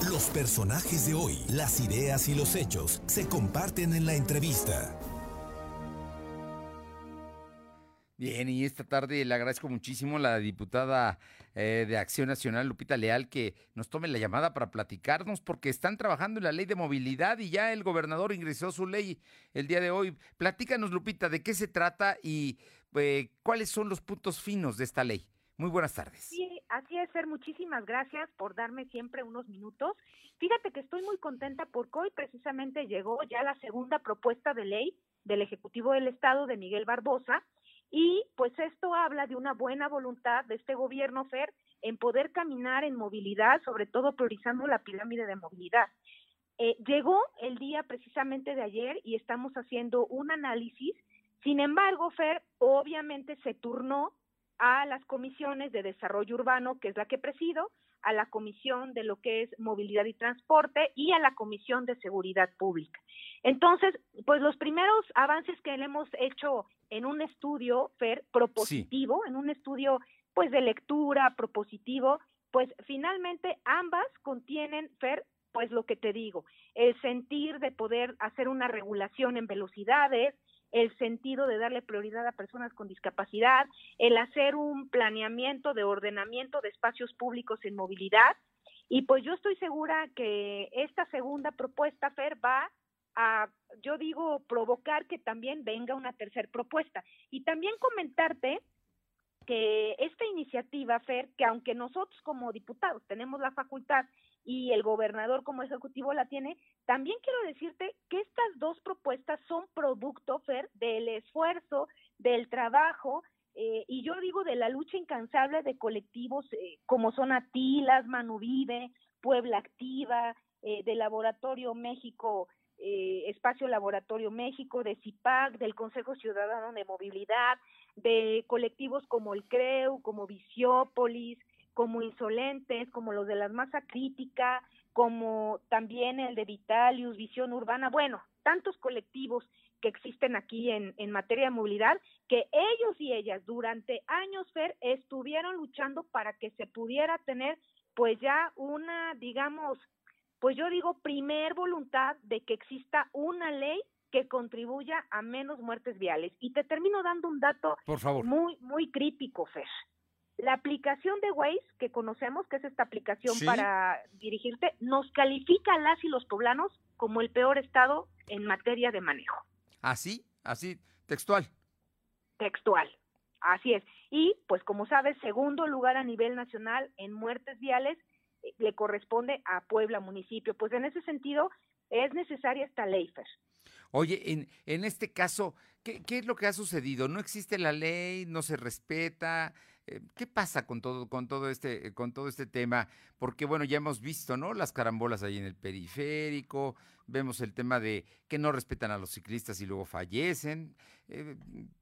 Los personajes de hoy, las ideas y los hechos se comparten en la entrevista. Bien, y esta tarde le agradezco muchísimo a la diputada eh, de Acción Nacional, Lupita Leal, que nos tome la llamada para platicarnos, porque están trabajando en la ley de movilidad y ya el gobernador ingresó su ley el día de hoy. Platícanos, Lupita, de qué se trata y eh, cuáles son los puntos finos de esta ley. Muy buenas tardes. Sí, así es, Ser. Muchísimas gracias por darme siempre unos minutos. Fíjate que estoy muy contenta porque hoy precisamente llegó ya la segunda propuesta de ley del Ejecutivo del Estado de Miguel Barbosa y pues esto habla de una buena voluntad de este gobierno, Fer, en poder caminar en movilidad, sobre todo priorizando la pirámide de movilidad. Eh, llegó el día precisamente de ayer y estamos haciendo un análisis. Sin embargo, Fer, obviamente se turnó a las comisiones de desarrollo urbano, que es la que presido, a la comisión de lo que es movilidad y transporte y a la comisión de seguridad pública. Entonces, pues los primeros avances que le hemos hecho en un estudio, Fer, propositivo, en un estudio pues de lectura propositivo, pues finalmente ambas contienen, Fer, pues lo que te digo, el sentir de poder hacer una regulación en velocidades, el sentido de darle prioridad a personas con discapacidad, el hacer un planeamiento de ordenamiento de espacios públicos en movilidad. Y pues yo estoy segura que esta segunda propuesta, Fer, va a, yo digo, provocar que también venga una tercera propuesta. Y también comentarte que esta iniciativa, Fer, que aunque nosotros como diputados tenemos la facultad y el gobernador como ejecutivo la tiene, también quiero decirte que estas dos propuestas son producto, del esfuerzo, del trabajo, eh, y yo digo de la lucha incansable de colectivos eh, como son Atilas, Manuvive, Puebla Activa, eh, de Laboratorio México eh, Espacio Laboratorio México, de CIPAC, del Consejo Ciudadano de Movilidad, de colectivos como el CREU, como Visiópolis, como Insolentes, como los de la masa crítica, como también el de Vitalius, Visión Urbana, bueno, tantos colectivos que existen aquí en, en materia de movilidad, que ellos y ellas durante años, Fer, estuvieron luchando para que se pudiera tener pues ya una, digamos, pues yo digo, primer voluntad de que exista una ley que contribuya a menos muertes viales. Y te termino dando un dato muy, muy crítico, Fer. La aplicación de Waze que conocemos, que es esta aplicación para dirigirte, nos califica a las y los poblanos como el peor estado en materia de manejo. ¿Así? ¿Así? ¿Textual? Textual. Así es. Y, pues como sabes, segundo lugar a nivel nacional en muertes viales le corresponde a Puebla municipio. Pues en ese sentido es necesaria esta ley, Fer. Oye, en, en este caso, ¿qué, ¿qué, es lo que ha sucedido? ¿No existe la ley? ¿No se respeta? Eh, ¿Qué pasa con todo, con todo este, con todo este tema? Porque bueno, ya hemos visto, ¿no? Las carambolas ahí en el periférico, vemos el tema de que no respetan a los ciclistas y luego fallecen. Eh,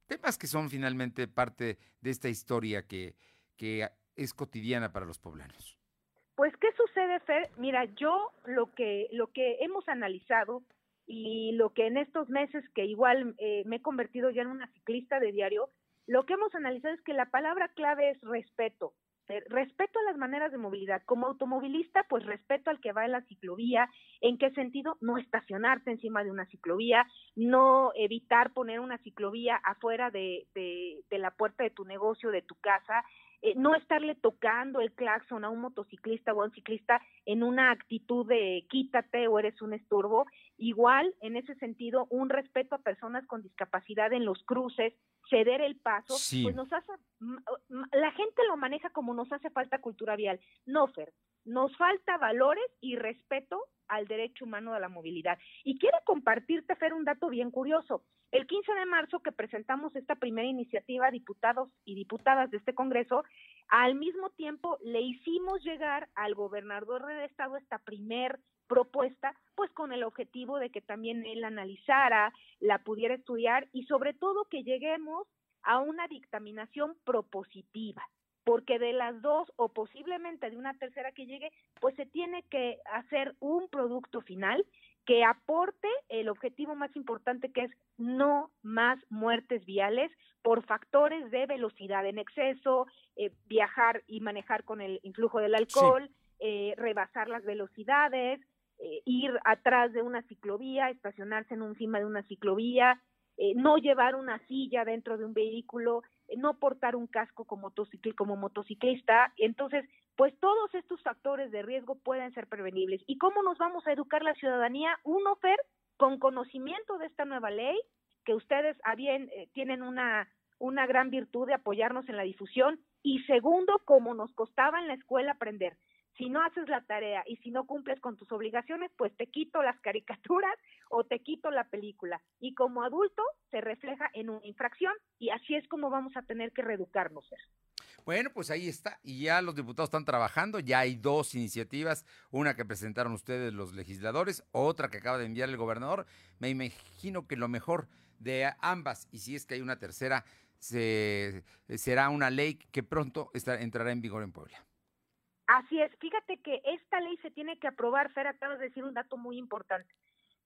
temas que son finalmente parte de esta historia que, que es cotidiana para los poblanos. Pues, ¿qué sucede, Fer? Mira, yo lo que, lo que hemos analizado y lo que en estos meses que igual eh, me he convertido ya en una ciclista de diario, lo que hemos analizado es que la palabra clave es respeto. Eh, respeto a las maneras de movilidad. Como automovilista, pues respeto al que va en la ciclovía. ¿En qué sentido? No estacionarse encima de una ciclovía, no evitar poner una ciclovía afuera de, de, de la puerta de tu negocio, de tu casa, eh, no estarle tocando el claxon a un motociclista o a un ciclista en una actitud de quítate o eres un estorbo. Igual, en ese sentido, un respeto a personas con discapacidad en los cruces, ceder el paso, pues nos hace, la gente lo maneja como nos hace falta cultura vial. No, Fer, nos falta valores y respeto al derecho humano de la movilidad. Y quiero compartirte, Fer, un dato bien curioso. El 15 de marzo que presentamos esta primera iniciativa, diputados y diputadas de este Congreso, al mismo tiempo le hicimos llegar al gobernador del estado esta primer propuesta, pues con el objetivo de que también él analizara, la pudiera estudiar y sobre todo que lleguemos a una dictaminación propositiva porque de las dos o posiblemente de una tercera que llegue, pues se tiene que hacer un producto final que aporte el objetivo más importante que es no más muertes viales por factores de velocidad en exceso, eh, viajar y manejar con el influjo del alcohol, eh, rebasar las velocidades, eh, ir atrás de una ciclovía, estacionarse en encima de una ciclovía, no llevar una silla dentro de un vehículo, no portar un casco como, motociclista. Entonces, pues todos estos factores de riesgo pueden ser prevenibles. ¿Y cómo nos vamos a educar la ciudadanía? Uno, Fer, con conocimiento de esta nueva ley, que ustedes a bien tienen una, una gran virtud de apoyarnos en la difusión. Y segundo, como nos costaba en la escuela aprender si no haces la tarea y si no cumples con tus obligaciones, pues te quito las caricaturas o te quito la película. Y como adulto se refleja en una infracción y así es como vamos a tener que reeducarnos. Bueno, pues ahí está. Y ya los diputados están trabajando. Ya hay dos iniciativas. Una que presentaron ustedes los legisladores, otra que acaba de enviar el gobernador. Me imagino que lo mejor de ambas, y si es que hay una tercera, será una ley que pronto entrará en vigor en Puebla. Así es, fíjate que esta ley se tiene que aprobar, Fer, acabas de decir un dato muy importante.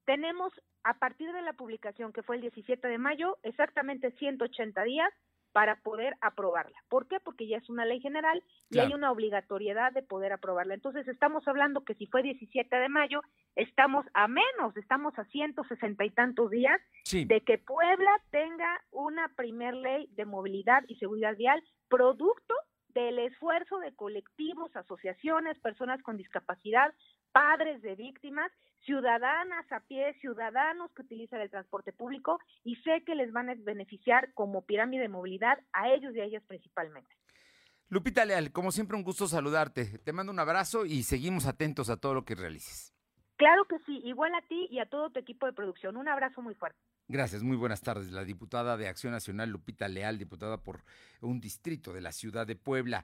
Tenemos a partir de la publicación, que fue el 17 de mayo, exactamente 180 días para poder aprobarla. ¿Por qué? Porque ya es una ley general y hay una obligatoriedad de poder aprobarla. Entonces estamos hablando que si fue 17 de mayo, estamos a menos, estamos a 160 y tantos días de que Puebla tenga una primer ley de movilidad y seguridad vial producto del esfuerzo de colectivos, asociaciones, personas con discapacidad, padres de víctimas, ciudadanas a pie, ciudadanos que utilizan el transporte público y sé que les van a beneficiar como pirámide de movilidad a ellos y a ellas principalmente. Lupita Leal, como siempre un gusto saludarte. Te mando un abrazo y seguimos atentos a todo lo que realices. Claro que sí, igual a ti y a todo tu equipo de producción. Un abrazo muy fuerte. Gracias, muy buenas tardes. La diputada de Acción Nacional, Lupita Leal, diputada por un distrito de la ciudad de Puebla.